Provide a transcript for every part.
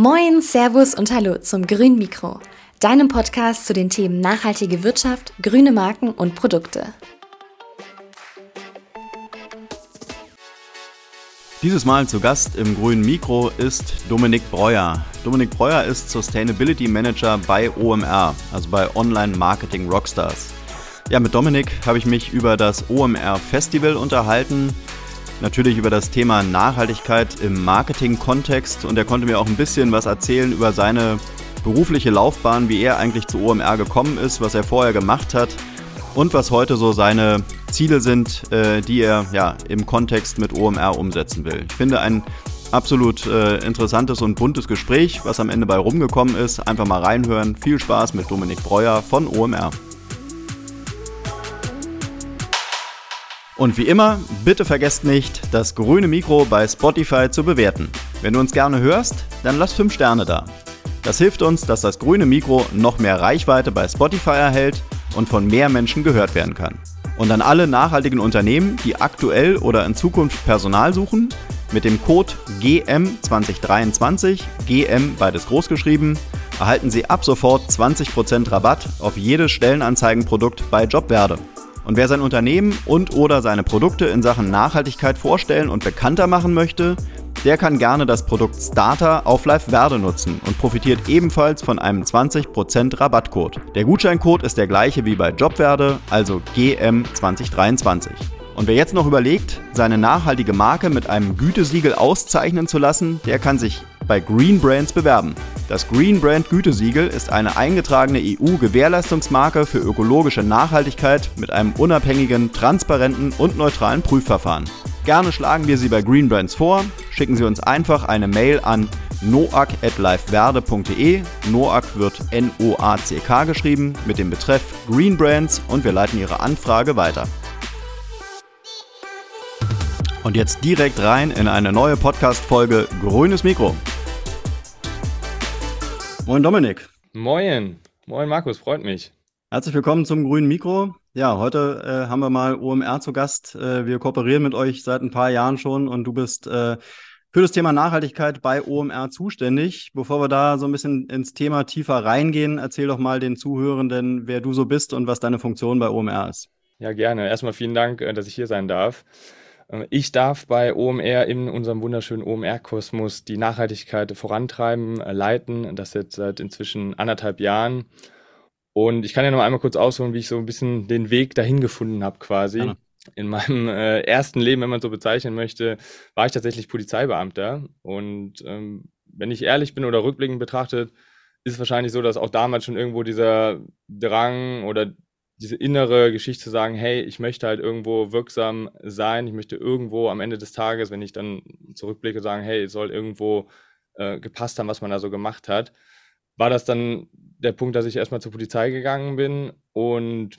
Moin, Servus und Hallo zum Grün Mikro, deinem Podcast zu den Themen nachhaltige Wirtschaft, grüne Marken und Produkte. Dieses Mal zu Gast im grünen Mikro ist Dominik Breuer. Dominik Breuer ist Sustainability Manager bei OMR, also bei Online Marketing Rockstars. Ja, mit Dominik habe ich mich über das OMR Festival unterhalten, natürlich über das Thema Nachhaltigkeit im Marketing-Kontext und er konnte mir auch ein bisschen was erzählen über seine berufliche Laufbahn, wie er eigentlich zu OMR gekommen ist, was er vorher gemacht hat und was heute so seine Ziele sind, äh, die er ja, im Kontext mit OMR umsetzen will. Ich finde ein absolut äh, interessantes und buntes Gespräch, was am Ende bei rumgekommen ist. Einfach mal reinhören. Viel Spaß mit Dominik Breuer von OMR. Und wie immer, bitte vergesst nicht, das grüne Mikro bei Spotify zu bewerten. Wenn du uns gerne hörst, dann lass 5 Sterne da. Das hilft uns, dass das grüne Mikro noch mehr Reichweite bei Spotify erhält und von mehr Menschen gehört werden kann. Und an alle nachhaltigen Unternehmen, die aktuell oder in Zukunft Personal suchen, mit dem Code GM2023, GM beides groß geschrieben, erhalten Sie ab sofort 20% Rabatt auf jedes Stellenanzeigenprodukt bei Jobwerde. Und wer sein Unternehmen und oder seine Produkte in Sachen Nachhaltigkeit vorstellen und bekannter machen möchte, der kann gerne das Produkt Starter auf Live Verde nutzen und profitiert ebenfalls von einem 20% Rabattcode. Der Gutscheincode ist der gleiche wie bei Jobverde, also GM2023. Und wer jetzt noch überlegt, seine nachhaltige Marke mit einem Gütesiegel auszeichnen zu lassen, der kann sich bei Green Brands bewerben. Das Green Brand Gütesiegel ist eine eingetragene EU-Gewährleistungsmarke für ökologische Nachhaltigkeit mit einem unabhängigen, transparenten und neutralen Prüfverfahren. Gerne schlagen wir Sie bei Green Brands vor. Schicken Sie uns einfach eine Mail an noac.liveverde.de. Noac wird N-O-A-C-K geschrieben mit dem Betreff Green Brands und wir leiten Ihre Anfrage weiter. Und jetzt direkt rein in eine neue Podcast-Folge Grünes Mikro. Moin Dominik. Moin. Moin Markus, freut mich. Herzlich willkommen zum grünen Mikro. Ja, heute äh, haben wir mal OMR zu Gast. Äh, wir kooperieren mit euch seit ein paar Jahren schon und du bist äh, für das Thema Nachhaltigkeit bei OMR zuständig. Bevor wir da so ein bisschen ins Thema tiefer reingehen, erzähl doch mal den Zuhörenden, wer du so bist und was deine Funktion bei OMR ist. Ja, gerne. Erstmal vielen Dank, äh, dass ich hier sein darf. Äh, ich darf bei OMR in unserem wunderschönen OMR-Kosmos die Nachhaltigkeit vorantreiben, äh, leiten. Das jetzt seit inzwischen anderthalb Jahren. Und ich kann ja noch einmal kurz ausholen, wie ich so ein bisschen den Weg dahin gefunden habe, quasi. Ja. In meinem äh, ersten Leben, wenn man so bezeichnen möchte, war ich tatsächlich Polizeibeamter. Und ähm, wenn ich ehrlich bin oder rückblickend betrachtet, ist es wahrscheinlich so, dass auch damals schon irgendwo dieser Drang oder diese innere Geschichte zu sagen, hey, ich möchte halt irgendwo wirksam sein, ich möchte irgendwo am Ende des Tages, wenn ich dann zurückblicke, sagen, hey, es soll irgendwo äh, gepasst haben, was man da so gemacht hat, war das dann der Punkt, dass ich erstmal zur Polizei gegangen bin und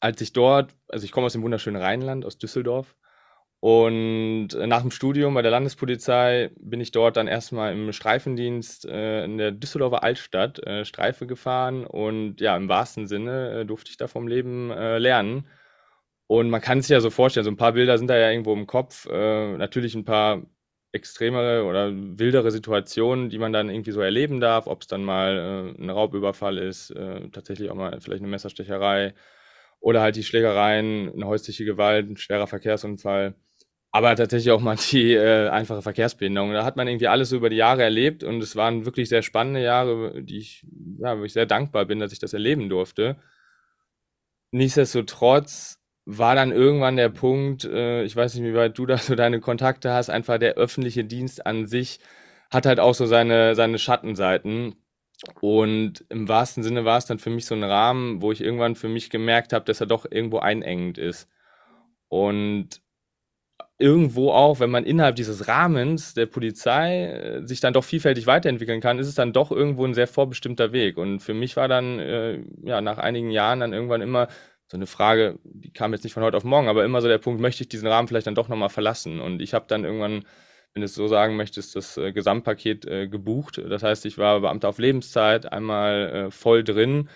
als ich dort, also ich komme aus dem wunderschönen Rheinland, aus Düsseldorf, und äh, nach dem Studium bei der Landespolizei bin ich dort dann erstmal im Streifendienst äh, in der Düsseldorfer Altstadt äh, Streife gefahren und ja, im wahrsten Sinne äh, durfte ich da vom Leben äh, lernen. Und man kann sich ja so vorstellen, so ein paar Bilder sind da ja irgendwo im Kopf. Äh, natürlich ein paar extremere oder wildere Situationen, die man dann irgendwie so erleben darf, ob es dann mal ein Raubüberfall ist, tatsächlich auch mal vielleicht eine Messerstecherei oder halt die Schlägereien, eine häusliche Gewalt, ein schwerer Verkehrsunfall aber tatsächlich auch mal die äh, einfache Verkehrsbehinderung. Da hat man irgendwie alles so über die Jahre erlebt und es waren wirklich sehr spannende Jahre, die ich, ja, wo ich sehr dankbar bin, dass ich das erleben durfte. Nichtsdestotrotz war dann irgendwann der Punkt, äh, ich weiß nicht, wie weit du da so deine Kontakte hast, einfach der öffentliche Dienst an sich hat halt auch so seine, seine Schattenseiten. Und im wahrsten Sinne war es dann für mich so ein Rahmen, wo ich irgendwann für mich gemerkt habe, dass er doch irgendwo einengend ist. Und irgendwo auch, wenn man innerhalb dieses Rahmens der Polizei äh, sich dann doch vielfältig weiterentwickeln kann, ist es dann doch irgendwo ein sehr vorbestimmter Weg. Und für mich war dann, äh, ja, nach einigen Jahren dann irgendwann immer so eine Frage, die kam jetzt nicht von heute auf morgen, aber immer so der Punkt, möchte ich diesen Rahmen vielleicht dann doch nochmal verlassen? Und ich habe dann irgendwann, wenn du es so sagen möchtest, das äh, Gesamtpaket äh, gebucht. Das heißt, ich war Beamter auf Lebenszeit, einmal äh, voll drin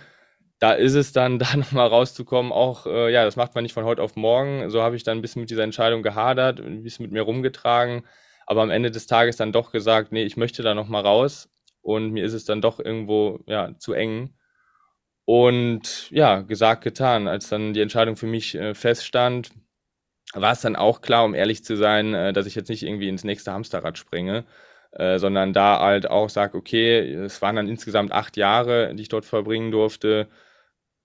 da ist es dann, da nochmal rauszukommen, auch, äh, ja, das macht man nicht von heute auf morgen. So habe ich dann ein bisschen mit dieser Entscheidung gehadert, ein bisschen mit mir rumgetragen. aber am Ende des Tages dann doch gesagt, nee, ich möchte da nochmal raus und mir ist es dann doch irgendwo ja, zu eng. Und ja, gesagt, getan. Als dann die Entscheidung für mich äh, feststand, war es dann auch klar, um ehrlich zu sein, äh, dass ich jetzt nicht irgendwie ins nächste Hamsterrad springe, äh, sondern da halt auch sage, okay, es waren dann insgesamt acht Jahre, die ich dort verbringen durfte,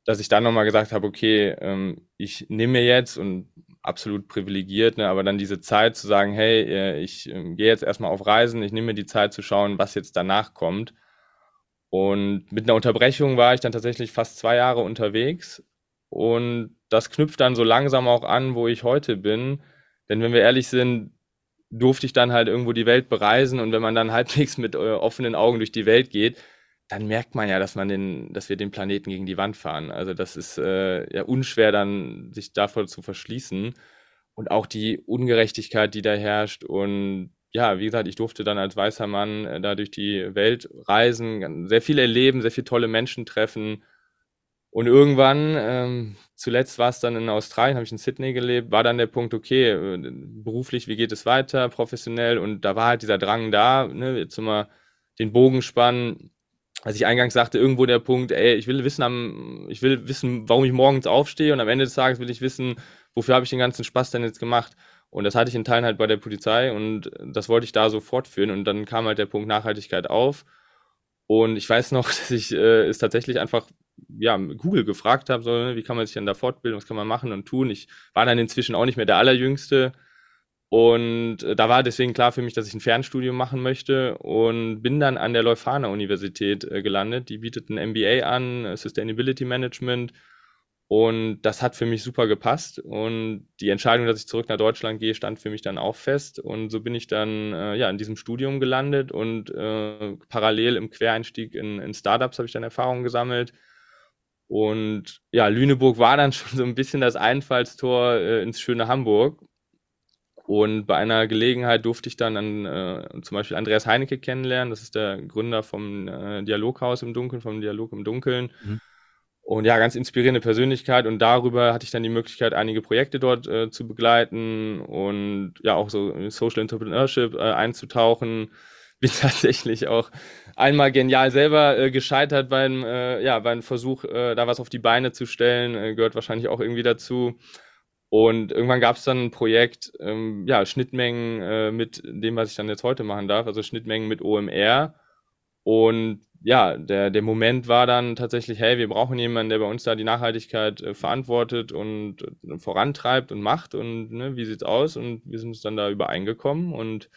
dass ich dann nochmal gesagt habe, okay, ähm, ich nehme mir jetzt und absolut privilegiert, ne, aber dann diese Zeit zu sagen, hey, äh, ich äh, gehe jetzt erstmal auf Reisen, ich nehme mir die Zeit zu schauen, was jetzt danach kommt. Und mit einer Unterbrechung war ich dann tatsächlich fast zwei Jahre unterwegs und das knüpft dann so langsam auch an, wo ich heute bin. Denn wenn wir ehrlich sind, durfte ich dann halt irgendwo die Welt bereisen und wenn man dann halbwegs mit äh, offenen Augen durch die Welt geht, dann merkt man ja, dass man den, dass wir den Planeten gegen die Wand fahren. Also das ist äh, ja unschwer dann, sich davor zu verschließen. Und auch die Ungerechtigkeit, die da herrscht. Und ja, wie gesagt, ich durfte dann als weißer Mann äh, da durch die Welt reisen, sehr viel erleben, sehr viele tolle Menschen treffen. Und irgendwann, ähm, zuletzt war es dann in Australien, habe ich in Sydney gelebt, war dann der Punkt, okay, äh, beruflich, wie geht es weiter, professionell? Und da war halt dieser Drang da, ne, jetzt mal den Bogen spannen. Als ich eingangs sagte, irgendwo der Punkt, ey, ich will wissen, am, ich will wissen, warum ich morgens aufstehe und am Ende des Tages will ich wissen, wofür habe ich den ganzen Spaß denn jetzt gemacht? Und das hatte ich in Teilen halt bei der Polizei und das wollte ich da so fortführen. Und dann kam halt der Punkt Nachhaltigkeit auf. Und ich weiß noch, dass ich äh, es tatsächlich einfach ja, Google gefragt habe, so, ne, wie kann man sich denn da fortbilden, was kann man machen und tun. Ich war dann inzwischen auch nicht mehr der Allerjüngste. Und äh, da war deswegen klar für mich, dass ich ein Fernstudium machen möchte und bin dann an der Leuphana Universität äh, gelandet. Die bietet ein MBA an, äh, Sustainability Management. Und das hat für mich super gepasst. Und die Entscheidung, dass ich zurück nach Deutschland gehe, stand für mich dann auch fest. Und so bin ich dann äh, ja in diesem Studium gelandet und äh, parallel im Quereinstieg in, in Startups habe ich dann Erfahrungen gesammelt und ja, Lüneburg war dann schon so ein bisschen das Einfallstor äh, ins schöne Hamburg. Und bei einer Gelegenheit durfte ich dann an, äh, zum Beispiel Andreas Heinecke kennenlernen. Das ist der Gründer vom äh, Dialoghaus im Dunkeln, vom Dialog im Dunkeln. Mhm. Und ja, ganz inspirierende Persönlichkeit. Und darüber hatte ich dann die Möglichkeit, einige Projekte dort äh, zu begleiten und ja auch so in Social Entrepreneurship äh, einzutauchen bin tatsächlich auch einmal genial selber äh, gescheitert beim, äh, ja, beim Versuch, äh, da was auf die Beine zu stellen. Äh, gehört wahrscheinlich auch irgendwie dazu. Und irgendwann gab es dann ein Projekt, ähm, ja, Schnittmengen äh, mit dem, was ich dann jetzt heute machen darf, also Schnittmengen mit OMR. Und ja, der, der Moment war dann tatsächlich, hey, wir brauchen jemanden, der bei uns da die Nachhaltigkeit äh, verantwortet und äh, vorantreibt und macht und ne, wie sieht's aus? Und wir sind uns dann da übereingekommen und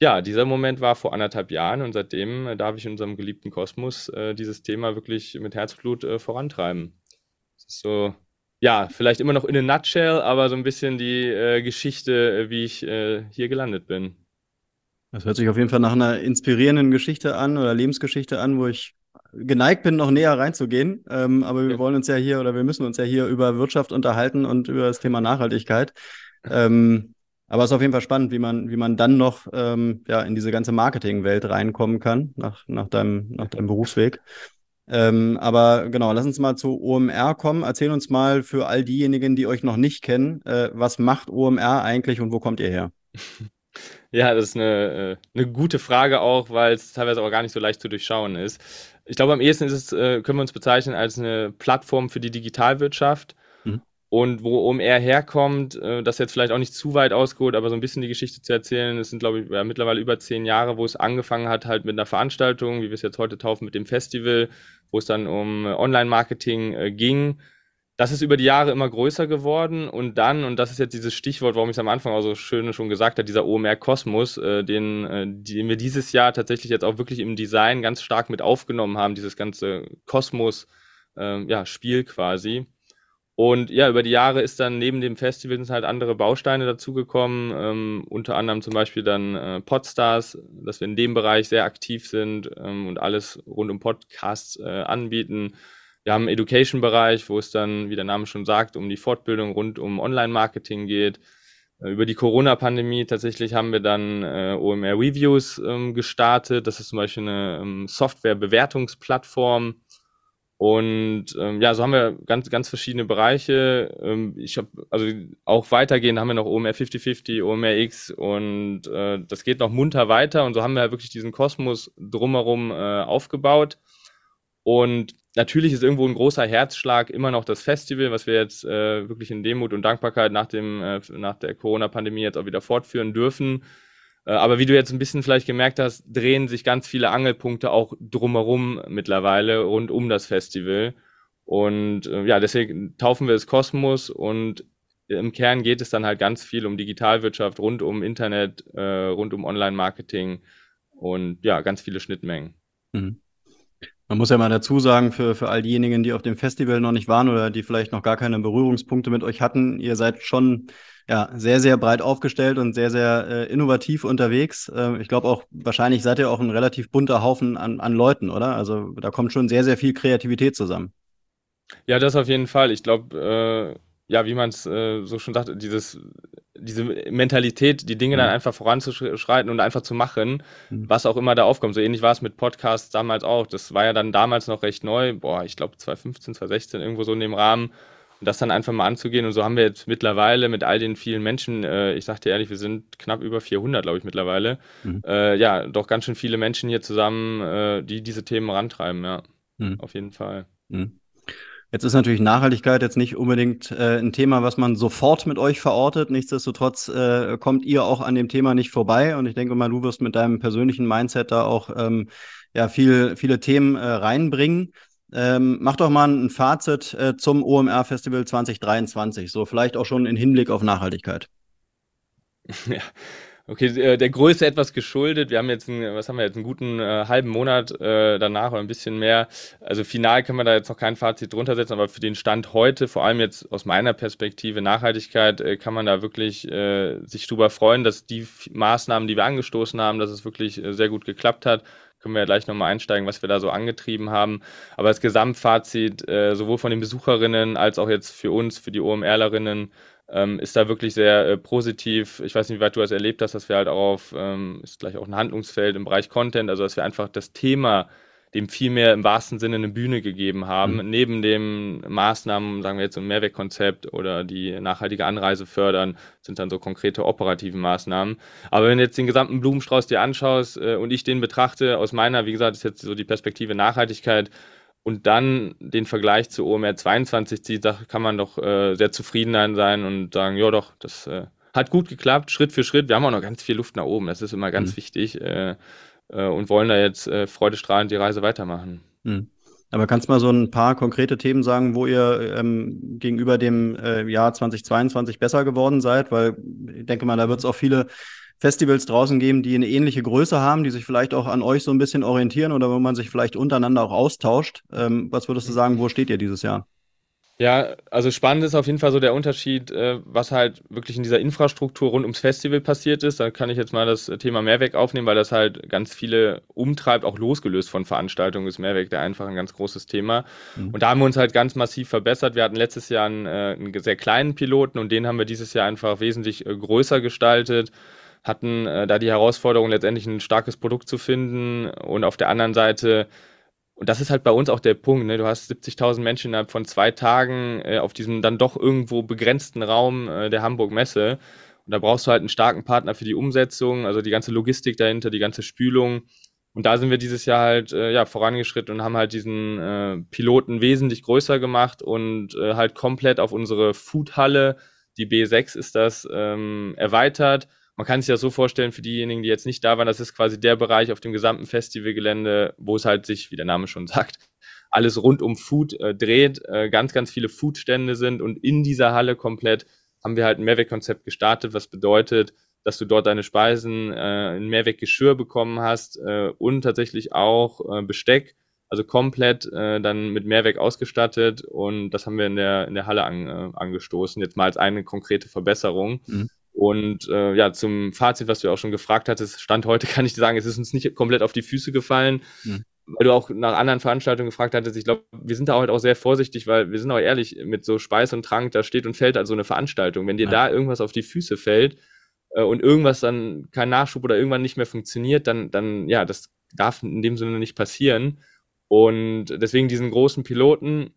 ja, dieser Moment war vor anderthalb Jahren und seitdem äh, darf ich in unserem geliebten Kosmos äh, dieses Thema wirklich mit Herzblut äh, vorantreiben. Das ist so, ja, vielleicht immer noch in a nutshell, aber so ein bisschen die äh, Geschichte, äh, wie ich äh, hier gelandet bin. Das hört sich auf jeden Fall nach einer inspirierenden Geschichte an oder Lebensgeschichte an, wo ich geneigt bin, noch näher reinzugehen. Ähm, aber wir ja. wollen uns ja hier oder wir müssen uns ja hier über Wirtschaft unterhalten und über das Thema Nachhaltigkeit. Ähm, aber es ist auf jeden Fall spannend, wie man, wie man dann noch ähm, ja, in diese ganze Marketingwelt reinkommen kann, nach, nach, deinem, nach deinem Berufsweg. Ähm, aber genau, lass uns mal zu OMR kommen. Erzähl uns mal für all diejenigen, die euch noch nicht kennen, äh, was macht OMR eigentlich und wo kommt ihr her? Ja, das ist eine, äh, eine gute Frage auch, weil es teilweise auch gar nicht so leicht zu durchschauen ist. Ich glaube, am ehesten ist es, äh, können wir uns bezeichnen als eine Plattform für die Digitalwirtschaft und wo OMR herkommt, äh, das jetzt vielleicht auch nicht zu weit ausgeholt, aber so ein bisschen die Geschichte zu erzählen. Es sind, glaube ich, mittlerweile über zehn Jahre, wo es angefangen hat, halt mit einer Veranstaltung, wie wir es jetzt heute taufen, mit dem Festival, wo es dann um Online-Marketing äh, ging. Das ist über die Jahre immer größer geworden und dann, und das ist jetzt dieses Stichwort, warum ich es am Anfang auch so schön schon gesagt habe, dieser OMR-Kosmos, äh, den, äh, den wir dieses Jahr tatsächlich jetzt auch wirklich im Design ganz stark mit aufgenommen haben, dieses ganze Kosmos-Spiel äh, ja, quasi und ja, über die Jahre ist dann neben dem Festival sind halt andere Bausteine dazugekommen, ähm, unter anderem zum Beispiel dann äh, Podstars, dass wir in dem Bereich sehr aktiv sind ähm, und alles rund um Podcasts äh, anbieten. Wir haben einen Education-Bereich, wo es dann, wie der Name schon sagt, um die Fortbildung rund um Online-Marketing geht. Äh, über die Corona-Pandemie tatsächlich haben wir dann äh, OMR Reviews ähm, gestartet. Das ist zum Beispiel eine ähm, Software-Bewertungsplattform, Und ähm, ja, so haben wir ganz, ganz verschiedene Bereiche. Ähm, ich habe, also auch weitergehend haben wir noch OMR 5050, OMR X und äh, das geht noch munter weiter. Und so haben wir halt wirklich diesen Kosmos drumherum äh, aufgebaut. Und natürlich ist irgendwo ein großer Herzschlag immer noch das Festival, was wir jetzt äh, wirklich in Demut und Dankbarkeit nach, dem, äh, nach der Corona-Pandemie jetzt auch wieder fortführen dürfen. Äh, aber wie du jetzt ein bisschen vielleicht gemerkt hast, drehen sich ganz viele Angelpunkte auch drumherum mittlerweile rund um das Festival. Und äh, ja, deswegen taufen wir es Kosmos und im Kern geht es dann halt ganz viel um Digitalwirtschaft, rund um Internet, äh, rund um Online-Marketing und ja, ganz viele Schnittmengen. Mhm. Man muss ja mal dazu sagen, für, für all diejenigen, die auf dem Festival noch nicht waren oder die vielleicht noch gar keine Berührungspunkte mit euch hatten, ihr seid schon ja, sehr, sehr breit aufgestellt und sehr, sehr äh, innovativ unterwegs. Äh, ich glaube auch, wahrscheinlich seid ihr auch ein relativ bunter Haufen an, an Leuten, oder? Also da kommt schon sehr, sehr viel Kreativität zusammen. Ja, das auf jeden Fall. Ich glaube, äh, ja, wie man es äh, so schon sagt, dieses, diese Mentalität, die Dinge mhm. dann einfach voranzuschreiten und einfach zu machen, mhm. was auch immer da aufkommt. So ähnlich war es mit Podcasts damals auch. Das war ja dann damals noch recht neu. Boah, ich glaube 2015, 2016, irgendwo so in dem Rahmen das dann einfach mal anzugehen. Und so haben wir jetzt mittlerweile mit all den vielen Menschen, äh, ich sag dir ehrlich, wir sind knapp über 400, glaube ich, mittlerweile, mhm. äh, ja, doch ganz schön viele Menschen hier zusammen, äh, die diese Themen rantreiben, ja, mhm. auf jeden Fall. Mhm. Jetzt ist natürlich Nachhaltigkeit jetzt nicht unbedingt äh, ein Thema, was man sofort mit euch verortet. Nichtsdestotrotz äh, kommt ihr auch an dem Thema nicht vorbei. Und ich denke mal, du wirst mit deinem persönlichen Mindset da auch ähm, ja, viel, viele Themen äh, reinbringen. Ähm, mach doch mal ein Fazit äh, zum OMR Festival 2023, so vielleicht auch schon in Hinblick auf Nachhaltigkeit. Ja. Okay, äh, der Größe etwas geschuldet. Wir haben jetzt, einen, was haben wir jetzt, einen guten äh, halben Monat äh, danach oder ein bisschen mehr. Also final können wir da jetzt noch kein Fazit drunter setzen, aber für den Stand heute, vor allem jetzt aus meiner Perspektive Nachhaltigkeit, äh, kann man da wirklich äh, sich drüber freuen, dass die Maßnahmen, die wir angestoßen haben, dass es wirklich äh, sehr gut geklappt hat können wir ja gleich nochmal einsteigen, was wir da so angetrieben haben. Aber das Gesamtfazit, äh, sowohl von den Besucherinnen als auch jetzt für uns, für die OMRlerinnen, ähm, ist da wirklich sehr äh, positiv. Ich weiß nicht, wie weit du das erlebt hast, dass wir halt auch auf, ähm, ist gleich auch ein Handlungsfeld im Bereich Content, also dass wir einfach das Thema dem viel mehr im wahrsten Sinne eine Bühne gegeben haben, mhm. neben den Maßnahmen, sagen wir jetzt ein Mehrwegkonzept oder die nachhaltige Anreise fördern, sind dann so konkrete operative Maßnahmen. Aber wenn du jetzt den gesamten Blumenstrauß dir anschaust äh, und ich den betrachte, aus meiner, wie gesagt, ist jetzt so die Perspektive Nachhaltigkeit, und dann den Vergleich zu OMR 22 zieht, da kann man doch äh, sehr zufrieden sein und sagen, ja doch, das äh, hat gut geklappt, Schritt für Schritt. Wir haben auch noch ganz viel Luft nach oben, das ist immer ganz mhm. wichtig. Äh, äh, und wollen da jetzt äh, freudestrahlend die Reise weitermachen. Mhm. Aber kannst du mal so ein paar konkrete Themen sagen, wo ihr ähm, gegenüber dem äh, Jahr 2022 besser geworden seid? Weil ich denke mal, da wird es auch viele Festivals draußen geben, die eine ähnliche Größe haben, die sich vielleicht auch an euch so ein bisschen orientieren oder wo man sich vielleicht untereinander auch austauscht. Ähm, was würdest du sagen, wo steht ihr dieses Jahr? Ja, also spannend ist auf jeden Fall so der Unterschied, äh, was halt wirklich in dieser Infrastruktur rund ums Festival passiert ist. Da kann ich jetzt mal das Thema Mehrweg aufnehmen, weil das halt ganz viele umtreibt, auch losgelöst von Veranstaltungen ist Mehrweg der einfach ein ganz großes Thema. Mhm. Und da haben wir uns halt ganz massiv verbessert. Wir hatten letztes Jahr einen, äh, einen sehr kleinen Piloten und den haben wir dieses Jahr einfach wesentlich äh, größer gestaltet hatten da die Herausforderung, letztendlich ein starkes Produkt zu finden und auf der anderen Seite und das ist halt bei uns auch der Punkt. Ne? Du hast 70.000 Menschen innerhalb von zwei Tagen äh, auf diesem dann doch irgendwo begrenzten Raum äh, der Hamburg Messe. Und da brauchst du halt einen starken Partner für die Umsetzung, also die ganze Logistik dahinter, die ganze Spülung. Und da sind wir dieses Jahr halt äh, ja, vorangeschritten und haben halt diesen äh, Piloten wesentlich größer gemacht und äh, halt komplett auf unsere Foodhalle, die B6 ist das, ähm, erweitert man kann sich das so vorstellen, für diejenigen, die jetzt nicht da waren, das ist quasi der Bereich auf dem gesamten Festivalgelände, wo es halt sich, wie der Name schon sagt, alles rund um Food äh, dreht, äh, ganz, ganz viele Foodstände sind und in dieser Halle komplett haben wir halt ein Mehrwegkonzept gestartet, was bedeutet, dass du dort deine Speisen äh, in Mehrweggeschirr bekommen hast äh, und tatsächlich auch äh, Besteck, also komplett äh, dann mit Mehrweg ausgestattet und das haben wir in der, in der Halle an, äh, angestoßen, jetzt mal als eine konkrete Verbesserung. Mhm. Und äh, ja, zum Fazit, was du auch schon gefragt hattest, Stand heute kann ich dir sagen, es ist uns nicht komplett auf die Füße gefallen, mhm. weil du auch nach anderen Veranstaltungen gefragt hattest. Ich glaube, wir sind da halt auch sehr vorsichtig, weil wir sind auch ehrlich, mit so Speis und Trank, da steht und fällt also eine Veranstaltung. Wenn dir ja. da irgendwas auf die Füße fällt äh, und irgendwas dann kein Nachschub oder irgendwann nicht mehr funktioniert, dann, dann ja, das darf in dem Sinne nicht passieren. Und deswegen diesen großen Piloten,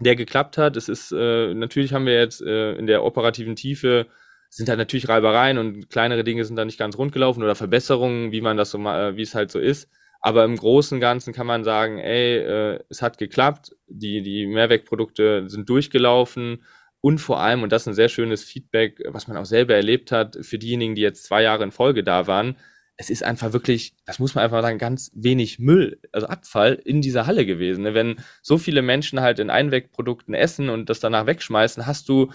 der geklappt hat. Es ist, äh, natürlich haben wir jetzt äh, in der operativen Tiefe sind da natürlich Reibereien und kleinere Dinge sind da nicht ganz rund gelaufen oder Verbesserungen, wie man das so mal, äh, wie es halt so ist. Aber im Großen und Ganzen kann man sagen, ey, äh, es hat geklappt, die, die Mehrwegprodukte sind durchgelaufen und vor allem, und das ist ein sehr schönes Feedback, was man auch selber erlebt hat, für diejenigen, die jetzt zwei Jahre in Folge da waren, es ist einfach wirklich, das muss man einfach sagen, ganz wenig Müll, also Abfall in dieser Halle gewesen. Wenn so viele Menschen halt in Einwegprodukten essen und das danach wegschmeißen, hast du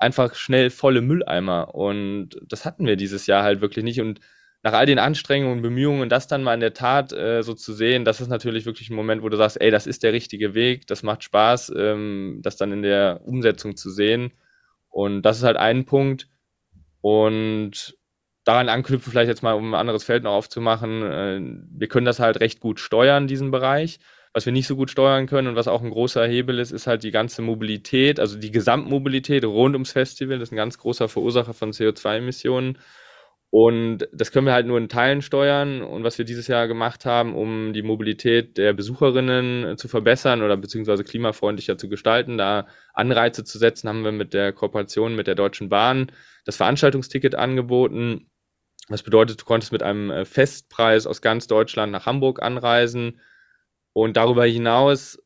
einfach schnell volle Mülleimer. Und das hatten wir dieses Jahr halt wirklich nicht. Und nach all den Anstrengungen und Bemühungen, das dann mal in der Tat äh, so zu sehen, das ist natürlich wirklich ein Moment, wo du sagst, ey, das ist der richtige Weg, das macht Spaß, ähm, das dann in der Umsetzung zu sehen. Und das ist halt ein Punkt. Und daran anknüpfen, vielleicht jetzt mal, um ein anderes Feld noch aufzumachen, äh, wir können das halt recht gut steuern, diesen Bereich. Was wir nicht so gut steuern können und was auch ein großer Hebel ist, ist halt die ganze Mobilität, also die Gesamtmobilität rund ums Festival. Das ist ein ganz großer Verursacher von CO2-Emissionen. Und das können wir halt nur in Teilen steuern. Und was wir dieses Jahr gemacht haben, um die Mobilität der Besucherinnen zu verbessern oder beziehungsweise klimafreundlicher zu gestalten, da Anreize zu setzen, haben wir mit der Kooperation mit der Deutschen Bahn das Veranstaltungsticket angeboten. Das bedeutet, du konntest mit einem äh, Festpreis aus ganz Deutschland nach Hamburg anreisen. Und darüber hinaus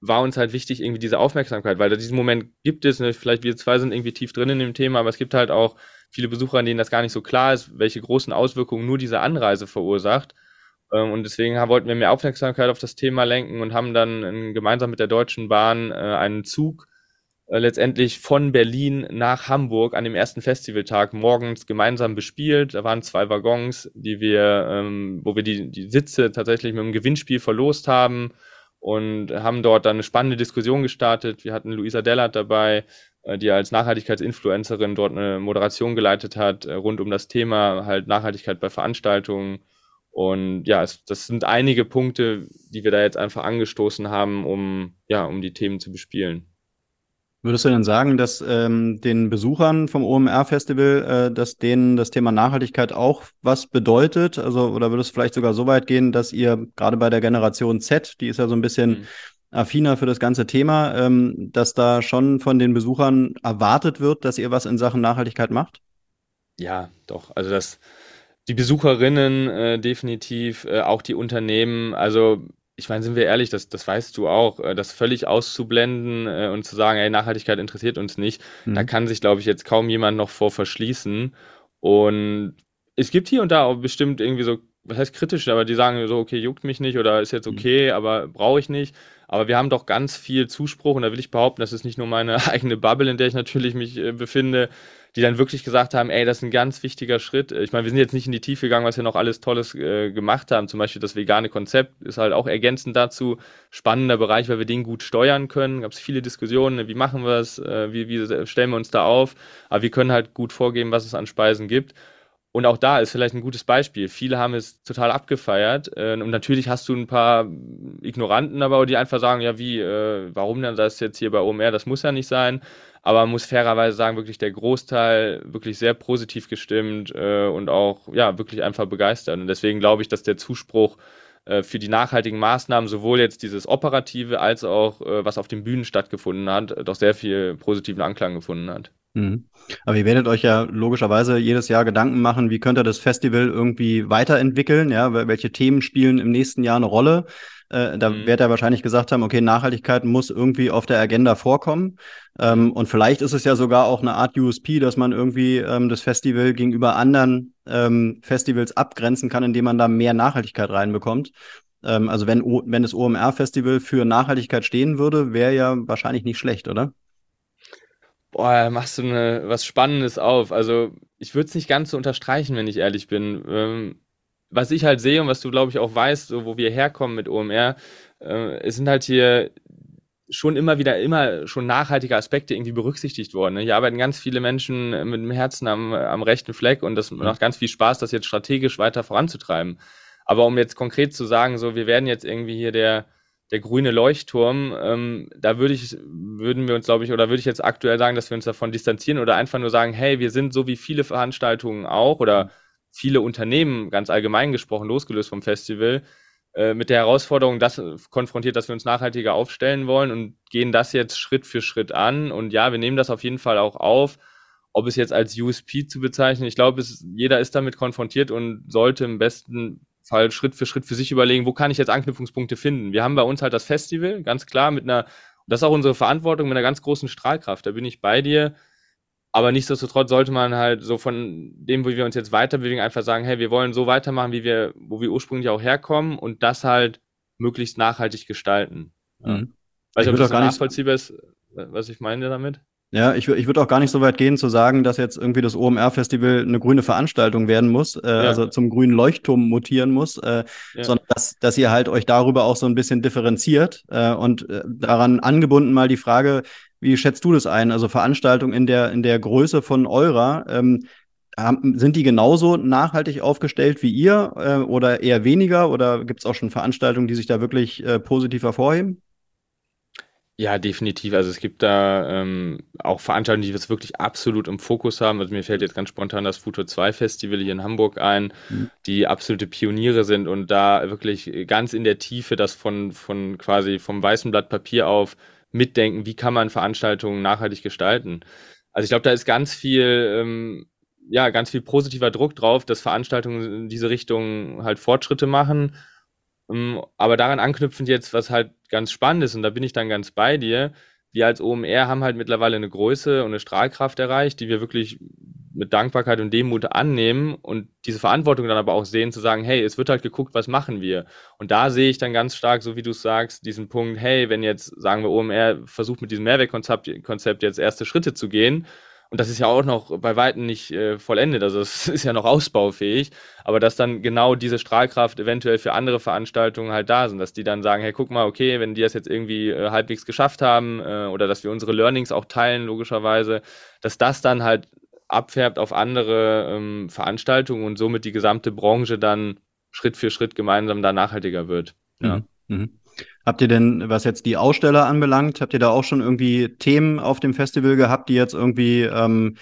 war uns halt wichtig, irgendwie diese Aufmerksamkeit, weil da diesen Moment gibt es, ne, vielleicht wir zwei sind irgendwie tief drin in dem Thema, aber es gibt halt auch viele Besucher, denen das gar nicht so klar ist, welche großen Auswirkungen nur diese Anreise verursacht. Ähm, und deswegen wollten wir mehr Aufmerksamkeit auf das Thema lenken und haben dann gemeinsam mit der Deutschen Bahn äh, einen Zug äh, letztendlich von Berlin nach Hamburg an dem ersten Festivaltag morgens gemeinsam bespielt. Da waren zwei Waggons, die wir, ähm, wo wir die, die Sitze tatsächlich mit einem Gewinnspiel verlost haben und haben dort dann eine spannende Diskussion gestartet. Wir hatten Luisa Dellert dabei, äh, die als Nachhaltigkeitsinfluencerin dort eine Moderation geleitet hat, äh, rund um das Thema halt Nachhaltigkeit bei Veranstaltungen. Und ja, es, das sind einige Punkte, die wir da jetzt einfach angestoßen haben, um, ja, um die Themen zu bespielen. Würdest du denn sagen, dass ähm, den Besuchern vom OMR-Festival, äh, dass denen das Thema Nachhaltigkeit auch was bedeutet? Also, oder würdest du vielleicht sogar so weit gehen, dass ihr gerade bei der Generation Z, die ist ja so ein bisschen mhm. affiner für das ganze Thema, ähm, dass da schon von den Besuchern erwartet wird, dass ihr was in Sachen Nachhaltigkeit macht? Ja, doch. Also das, die Besucherinnen äh, definitiv, äh, auch die Unternehmen. Also ich meine, sind wir ehrlich, das, das weißt du auch, äh, das völlig auszublenden äh, und zu sagen, ey, Nachhaltigkeit interessiert uns nicht, mhm. da kann sich, glaube ich, jetzt kaum jemand noch vor verschließen. Und es gibt hier und da auch bestimmt irgendwie so, was heißt kritisch, aber die sagen so, okay, juckt mich nicht oder ist jetzt mhm. okay, mhm. aber brauche ich nicht. Aber wir haben doch ganz viel Zuspruch und da will ich behaupten, das ist nicht nur meine eigene Bubble, in der ich natürlich mich äh, befinde, die dann wirklich gesagt haben, ey, das ist ein ganz wichtiger Schritt. Ich meine, wir sind jetzt nicht in die Tiefe gegangen, was wir noch alles Tolles äh, gemacht haben. Zum Beispiel das vegane Konzept ist halt auch ergänzend dazu. Spannender Bereich, weil wir den gut steuern können. Gab es viele Diskussionen, ne, wie machen wir es, äh, wie, wie stellen wir uns da auf. Aber wir können halt gut vorgeben, was es an Speisen gibt. Und auch da ist vielleicht ein gutes Beispiel. Viele haben es total abgefeiert. Äh, und natürlich hast du ein paar Ignoranten, aber die einfach sagen, ja, wie, äh, warum denn das jetzt hier bei OMR? Das muss ja nicht sein. Aber man muss fairerweise sagen, wirklich der Großteil wirklich sehr positiv gestimmt äh, und auch ja wirklich einfach begeistert. Und deswegen glaube ich, dass der Zuspruch äh, für die nachhaltigen Maßnahmen, sowohl jetzt dieses Operative als auch äh, was auf den Bühnen stattgefunden hat, doch sehr viel positiven Anklang gefunden hat. Mhm. Aber ihr werdet euch ja logischerweise jedes Jahr Gedanken machen, wie könnt ihr das Festival irgendwie weiterentwickeln? Ja, welche Themen spielen im nächsten Jahr eine Rolle? Äh, da mhm. wird er wahrscheinlich gesagt haben, okay, Nachhaltigkeit muss irgendwie auf der Agenda vorkommen. Ähm, und vielleicht ist es ja sogar auch eine Art USP, dass man irgendwie ähm, das Festival gegenüber anderen ähm, Festivals abgrenzen kann, indem man da mehr Nachhaltigkeit reinbekommt. Ähm, also wenn, wenn das OMR-Festival für Nachhaltigkeit stehen würde, wäre ja wahrscheinlich nicht schlecht, oder? Boah, machst du eine, was Spannendes auf. Also ich würde es nicht ganz so unterstreichen, wenn ich ehrlich bin. Ähm, was ich halt sehe und was du, glaube ich, auch weißt, so, wo wir herkommen mit OMR, äh, es sind halt hier schon immer wieder immer schon nachhaltige Aspekte irgendwie berücksichtigt worden. Ne? Hier arbeiten ganz viele Menschen mit dem Herzen am, am rechten Fleck und das macht ganz viel Spaß, das jetzt strategisch weiter voranzutreiben. Aber um jetzt konkret zu sagen, so wir werden jetzt irgendwie hier der der grüne Leuchtturm, ähm, da würde ich, würden wir uns, glaube ich, oder würde ich jetzt aktuell sagen, dass wir uns davon distanzieren oder einfach nur sagen, hey, wir sind so wie viele Veranstaltungen auch oder viele Unternehmen ganz allgemein gesprochen, losgelöst vom Festival, äh, mit der Herausforderung das konfrontiert, dass wir uns nachhaltiger aufstellen wollen und gehen das jetzt Schritt für Schritt an. Und ja, wir nehmen das auf jeden Fall auch auf. Ob es jetzt als USP zu bezeichnen, ich glaube, jeder ist damit konfrontiert und sollte im besten Fall Schritt für Schritt für sich überlegen, wo kann ich jetzt Anknüpfungspunkte finden. Wir haben bei uns halt das Festival, ganz klar, mit einer, das ist auch unsere Verantwortung, mit einer ganz großen Strahlkraft. Da bin ich bei dir. Aber nichtsdestotrotz sollte man halt so von dem, wo wir uns jetzt weiterbewegen, einfach sagen, hey, wir wollen so weitermachen, wie wir, wo wir ursprünglich auch herkommen und das halt möglichst nachhaltig gestalten. Mhm. Weiß ich, ob das nachvollziehbar ist, was ich meine damit? Ja, ich, ich würde auch gar nicht so weit gehen zu sagen, dass jetzt irgendwie das OMR-Festival eine grüne Veranstaltung werden muss, äh, ja. also zum grünen Leuchtturm mutieren muss, äh, ja. sondern dass, dass ihr halt euch darüber auch so ein bisschen differenziert äh, und äh, daran angebunden mal die Frage, wie schätzt du das ein? Also Veranstaltungen in der, in der Größe von eurer, ähm, sind die genauso nachhaltig aufgestellt wie ihr äh, oder eher weniger? Oder gibt es auch schon Veranstaltungen, die sich da wirklich äh, positiv hervorheben? Ja, definitiv. Also es gibt da ähm, auch Veranstaltungen, die wir wirklich absolut im Fokus haben. Also mir fällt jetzt ganz spontan das Futur 2 Festival hier in Hamburg ein, mhm. die absolute Pioniere sind und da wirklich ganz in der Tiefe das von, von quasi vom weißen Blatt Papier auf mitdenken, wie kann man Veranstaltungen nachhaltig gestalten. Also ich glaube, da ist ganz viel, ähm, ja, ganz viel positiver Druck drauf, dass Veranstaltungen in diese Richtung halt Fortschritte machen. Ähm, aber daran anknüpfend jetzt, was halt ganz spannend ist, und da bin ich dann ganz bei dir, wir als OMR haben halt mittlerweile eine Größe und eine Strahlkraft erreicht, die wir wirklich mit Dankbarkeit und Demut annehmen und diese Verantwortung dann aber auch sehen, zu sagen, hey, es wird halt geguckt, was machen wir? Und da sehe ich dann ganz stark, so wie du es sagst, diesen Punkt, hey, wenn jetzt, sagen wir, OMR versucht mit diesem Mehrwegkonzept jetzt erste Schritte zu gehen, und das ist ja auch noch bei Weitem nicht äh, vollendet, also es ist ja noch ausbaufähig, aber dass dann genau diese Strahlkraft eventuell für andere Veranstaltungen halt da sind, dass die dann sagen, hey, guck mal, okay, wenn die das jetzt irgendwie äh, halbwegs geschafft haben äh, oder dass wir unsere Learnings auch teilen, logischerweise, dass das dann halt abfärbt auf andere ähm, Veranstaltungen und somit die gesamte Branche dann Schritt für Schritt gemeinsam da nachhaltiger wird. Ja. Mhm. Mhm. Habt ihr denn, was jetzt die Aussteller anbelangt, habt ihr da auch schon irgendwie Themen auf dem Festival gehabt, die jetzt irgendwie ähm,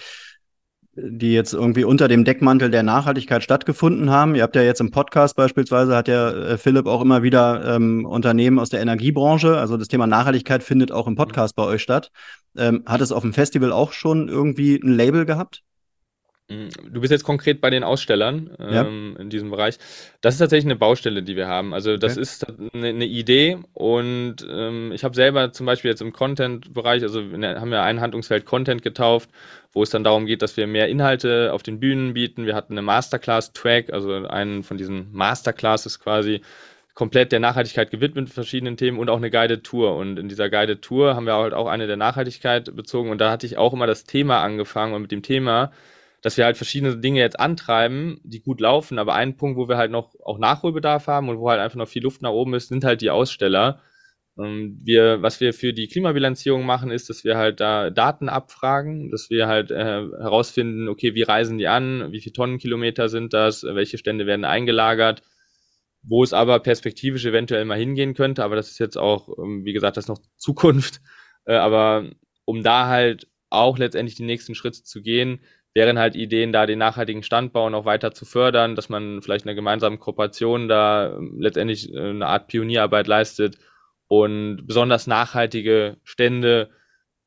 die jetzt irgendwie unter dem Deckmantel der Nachhaltigkeit stattgefunden haben. Ihr habt ja jetzt im Podcast beispielsweise, hat ja äh, Philipp auch immer wieder ähm, Unternehmen aus der Energiebranche, also das Thema Nachhaltigkeit findet auch im Podcast bei euch statt. Ähm, hat es auf dem Festival auch schon irgendwie ein Label gehabt? Mm, du bist jetzt konkret bei den Ausstellern ähm, ja. in diesem Bereich. Das ist tatsächlich eine Baustelle, die wir haben. Also das okay. ist eine, eine, Idee und ähm, ich habe selber zum Beispiel jetzt im Content-Bereich, also haben wir ein Handlungsfeld Content getauft, wo es dann darum geht, dass wir mehr Inhalte auf den Bühnen bieten. Wir hatten eine Masterclass-Track, also einen von diesen Masterclasses quasi, komplett der Nachhaltigkeit gewidmet mit verschiedenen Themen und auch eine Guided Tour. Und in dieser Guided Tour haben wir halt auch eine der Nachhaltigkeit bezogen und da hatte ich auch immer das Thema angefangen und mit dem Thema dass wir halt verschiedene Dinge jetzt antreiben, die gut laufen, aber ein Punkt, wo wir halt noch auch Nachholbedarf haben und wo halt einfach noch viel Luft nach oben ist, sind halt die Aussteller. Ähm, wir, was wir für die Klimabilanzierung machen, ist, dass wir halt da Daten abfragen, dass wir halt äh, herausfinden, okay, wie reisen die an, wie viele Tonnenkilometer sind das, welche Stände werden eingelagert, wo es aber perspektivisch eventuell mal hingehen könnte, aber das ist jetzt auch, ähm, wie gesagt, das ist noch Zukunft, äh, aber um da halt auch letztendlich die nächsten Schritte zu gehen, wären halt Ideen, da den nachhaltigen Standbau noch weiter zu fördern, dass man vielleicht eine gemeinsame Kooperation da ähm, letztendlich äh, eine Art Pionierarbeit leistet und besonders nachhaltige Stände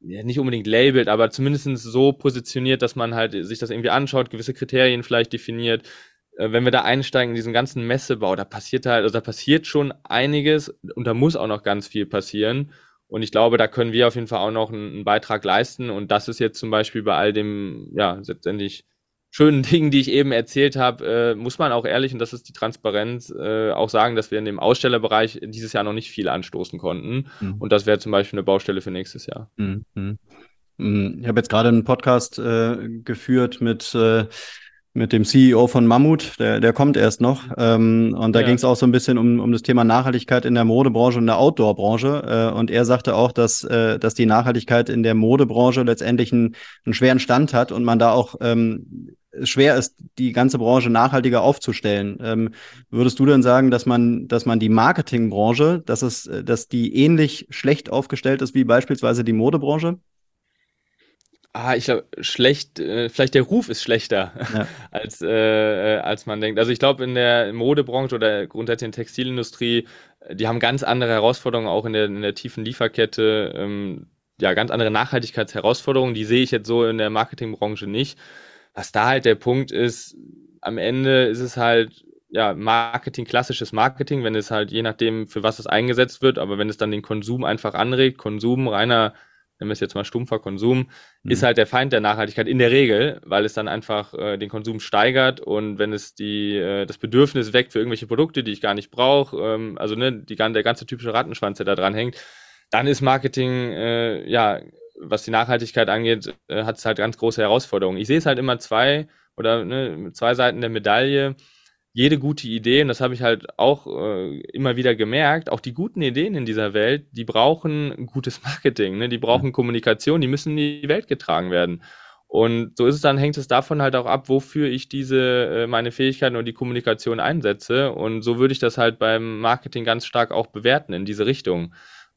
ja, nicht unbedingt labelt, aber zumindest so positioniert, dass man halt sich das irgendwie anschaut, gewisse Kriterien vielleicht definiert. Äh, wenn wir da einsteigen in diesen ganzen Messebau, da passiert halt, also da passiert schon einiges und da muss auch noch ganz viel passieren. Und ich glaube, da können wir auf jeden Fall auch noch einen, einen Beitrag leisten. Und das ist jetzt zum Beispiel bei all dem, ja, letztendlich schönen Dingen, die ich eben erzählt habe, äh, muss man auch ehrlich, und das ist die Transparenz, äh, auch sagen, dass wir in dem Ausstellerbereich dieses Jahr noch nicht viel anstoßen konnten. Mhm. Und das wäre zum Beispiel eine Baustelle für nächstes Jahr. Mhm. mhm. Ich habe jetzt gerade einen Podcast äh, geführt mit äh, mit dem CEO von Mammut, der, der kommt erst noch. Ähm, und da ja. ging es auch so ein bisschen um, um das Thema Nachhaltigkeit in der Modebranche und der Outdoor-Branche. Äh, und er sagte auch, dass, äh, dass die Nachhaltigkeit in der Modebranche letztendlich einen, einen schweren Stand hat und man da auch ähm, schwer ist, die ganze Branche nachhaltiger aufzustellen. Ähm, würdest du denn sagen, dass man, dass man die Marketingbranche, dass es, dass die ähnlich schlecht aufgestellt ist wie beispielsweise die Modebranche? Ah, ich glaube, schlecht, äh, vielleicht der Ruf ist schlechter, ja. als, äh, als man denkt. Also ich glaube, in der Modebranche oder grundsätzlich in der Textilindustrie, die haben ganz andere Herausforderungen, auch in der, in der tiefen Lieferkette, ähm, ja, ganz andere Nachhaltigkeitsherausforderungen. Die sehe ich jetzt so in der Marketingbranche nicht. Was da halt der Punkt ist, am Ende ist es halt ja, Marketing, klassisches Marketing, wenn es halt je nachdem, für was es eingesetzt wird, aber wenn es dann den Konsum einfach anregt, Konsum, reiner, nennen wir es jetzt mal stumpfer Konsum, mhm. ist halt der Feind der Nachhaltigkeit in der Regel, weil es dann einfach äh, den Konsum steigert und wenn es die, äh, das Bedürfnis weckt für irgendwelche Produkte, die ich gar nicht brauche, ähm, also ne, die, der ganze typische Rattenschwanz, der da dran hängt, dann ist Marketing, äh, ja, was die Nachhaltigkeit angeht, äh, hat es halt ganz große Herausforderungen. Ich sehe es halt immer zwei oder ne, zwei Seiten der Medaille jede gute Idee, und das habe ich halt auch äh, immer wieder gemerkt, auch die guten Ideen in dieser Welt, die brauchen gutes Marketing, ne? die brauchen Kommunikation, die müssen in die Welt getragen werden. Und so ist es dann, hängt es davon halt auch ab, wofür ich diese, äh, meine Fähigkeiten und die Kommunikation einsetze. Und so würde ich das halt beim Marketing ganz stark auch bewerten in diese Richtung.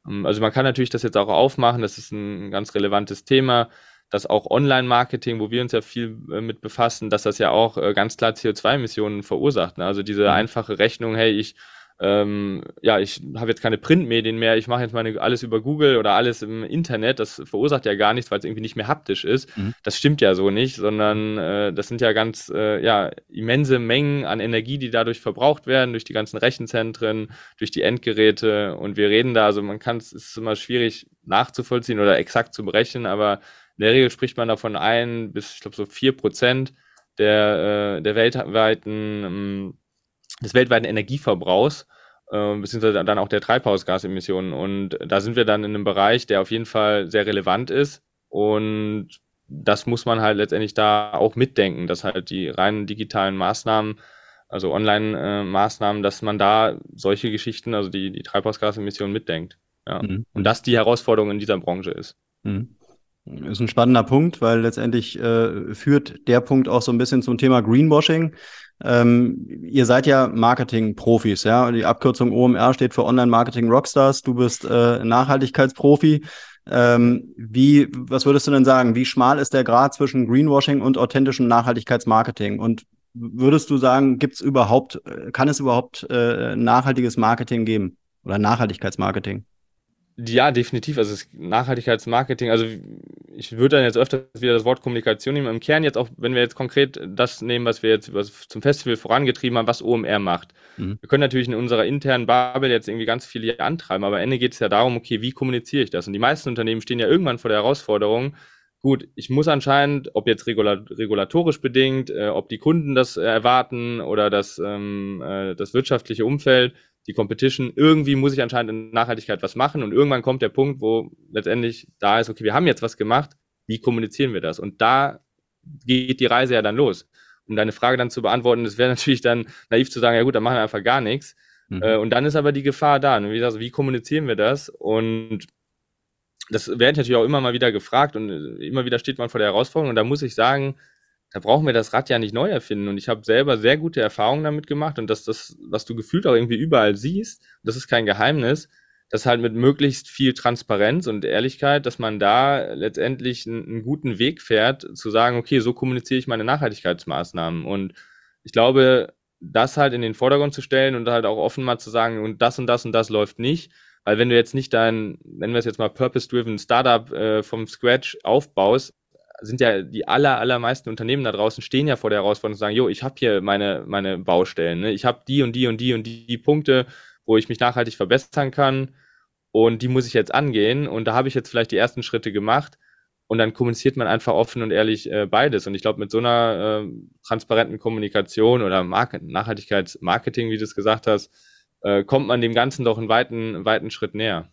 Ähm, also man kann natürlich das jetzt auch aufmachen, das ist ein ganz relevantes Thema dass auch Online-Marketing, wo wir uns ja viel äh, mit befassen, dass das ja auch äh, ganz klar CO2-Emissionen verursacht. Ne? Also diese mhm. einfache Rechnung, hey, ich ähm, ja, ich habe jetzt keine Printmedien mehr, ich mache jetzt meine alles über Google oder alles im Internet, das verursacht ja gar nichts, weil es irgendwie nicht mehr haptisch ist. Mhm. Das stimmt ja so nicht, sondern äh, das sind ja ganz äh, ja, immense Mengen an Energie, die dadurch verbraucht werden, durch die ganzen Rechenzentren, durch die Endgeräte und wir reden da, also man kann es ist immer schwierig nachzuvollziehen oder exakt zu berechnen, aber in der Regel spricht man davon ein bis, ich glaube, so vier Prozent der, äh, der weltweiten, ähm, des weltweiten Energieverbrauchs, äh, beziehungsweise dann auch der Treibhausgasemissionen. Und da sind wir dann in einem Bereich, der auf jeden Fall sehr relevant ist. Und das muss man halt letztendlich da auch mitdenken, dass halt die reinen digitalen Maßnahmen, also Online-Maßnahmen, dass man da solche Geschichten, also die, die Treibhausgasemissionen mitdenkt. Ja. Mhm. Und das die Herausforderung in dieser Branche ist. Mhm. Ist ein spannender Punkt, weil letztendlich äh, führt der Punkt auch so ein bisschen zum Thema Greenwashing. Ähm, ihr seid ja Marketing-Profis, ja. Die Abkürzung OMR steht für Online Marketing Rockstars. Du bist äh, Nachhaltigkeitsprofi. Ähm, wie, was würdest du denn sagen? Wie schmal ist der Grad zwischen Greenwashing und authentischem Nachhaltigkeitsmarketing? Und würdest du sagen, gibt's überhaupt, äh, kann es überhaupt äh, nachhaltiges Marketing geben oder Nachhaltigkeitsmarketing? Ja, definitiv. Also Nachhaltigkeitsmarketing, also ich würde dann jetzt öfter wieder das Wort Kommunikation nehmen. Im Kern jetzt auch, wenn wir jetzt konkret das nehmen, was wir jetzt was zum Festival vorangetrieben haben, was OMR macht. Mhm. Wir können natürlich in unserer internen Bubble jetzt irgendwie ganz viel hier antreiben, aber am Ende geht es ja darum, okay, wie kommuniziere ich das? Und die meisten Unternehmen stehen ja irgendwann vor der Herausforderung, gut, ich muss anscheinend, ob jetzt regulatorisch bedingt, äh, ob die Kunden das erwarten oder das, ähm, äh, das wirtschaftliche Umfeld, die Competition, irgendwie muss ich anscheinend in Nachhaltigkeit was machen und irgendwann kommt der Punkt, wo letztendlich da ist, okay, wir haben jetzt was gemacht, wie kommunizieren wir das? Und da geht die Reise ja dann los. Um deine Frage dann zu beantworten, das wäre natürlich dann naiv zu sagen, ja gut, dann machen wir einfach gar nichts. Mhm. Äh, und dann ist aber die Gefahr da. Und wie, gesagt, wie kommunizieren wir das? Und das werde natürlich auch immer mal wieder gefragt und immer wieder steht man vor der Herausforderung. Und da muss ich sagen, da brauchen wir das Rad ja nicht neu erfinden. Und ich habe selber sehr gute Erfahrungen damit gemacht und dass das, was du gefühlt auch irgendwie überall siehst, das ist kein Geheimnis, dass halt mit möglichst viel Transparenz und Ehrlichkeit, dass man da letztendlich einen, einen guten Weg fährt, zu sagen, okay, so kommuniziere ich meine Nachhaltigkeitsmaßnahmen. Und ich glaube, das halt in den Vordergrund zu stellen und halt auch offen mal zu sagen, und das und das und das läuft nicht. Weil wenn du jetzt nicht dein, nennen wir es jetzt mal Purpose-Driven Startup äh, vom Scratch aufbaust, sind ja die aller, allermeisten Unternehmen da draußen stehen ja vor der Herausforderung zu sagen, jo, ich habe hier meine, meine Baustellen, ne? ich habe die und die und die und die, Punkte, wo ich mich nachhaltig verbessern kann und die muss ich jetzt angehen und da habe ich jetzt vielleicht die ersten Schritte gemacht und dann kommuniziert man einfach offen und ehrlich äh, beides und ich glaube mit so einer äh, transparenten Kommunikation oder Market Nachhaltigkeitsmarketing, wie du es gesagt hast, äh, kommt man dem Ganzen doch einen weiten, weiten Schritt näher.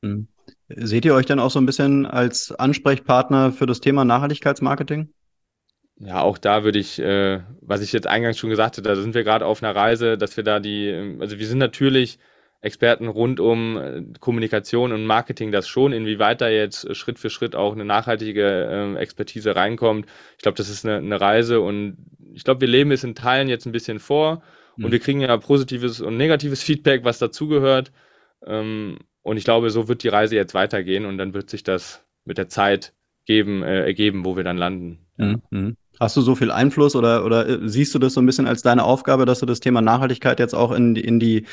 Mhm. Seht ihr euch dann auch so ein bisschen als Ansprechpartner für das Thema Nachhaltigkeitsmarketing? Ja, auch da würde ich, äh, was ich jetzt eingangs schon gesagt hatte, da sind wir gerade auf einer Reise, dass wir da die, also wir sind natürlich Experten rund um äh, Kommunikation und Marketing, das schon, inwieweit da jetzt Schritt für Schritt auch eine nachhaltige äh, Expertise reinkommt. Ich glaube, das ist eine, eine, Reise und ich glaube, wir leben es in Teilen jetzt ein bisschen vor mhm. und wir kriegen ja positives und negatives Feedback, was dazugehört. Ähm, und ich glaube, so wird die Reise jetzt weitergehen und dann wird sich das mit der Zeit geben, äh, ergeben, wo wir dann landen. Mhm. mhm. Hast du so viel Einfluss oder, oder äh, siehst du das so ein bisschen als deine Aufgabe, dass du das Thema Nachhaltigkeit jetzt auch in, in die,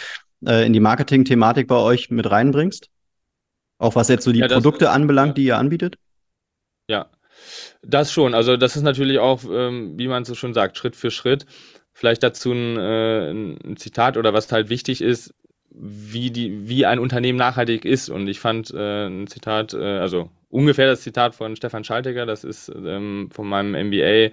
äh, in die Marketing-Thematik bei euch mit reinbringst? Auch was jetzt so die ja, Produkte anbelangt, die ihr anbietet? Ja, das schon. Also das ist natürlich auch, ähm, wie man so schon sagt, Schritt für Schritt. Vielleicht dazu ein, äh, ein Zitat oder was halt wichtig ist, wie, die, wie ein Unternehmen nachhaltig ist. Und ich fand äh, ein Zitat, äh, also ungefähr das Zitat von Stefan Schaltegger, das ist ähm, von meinem MBA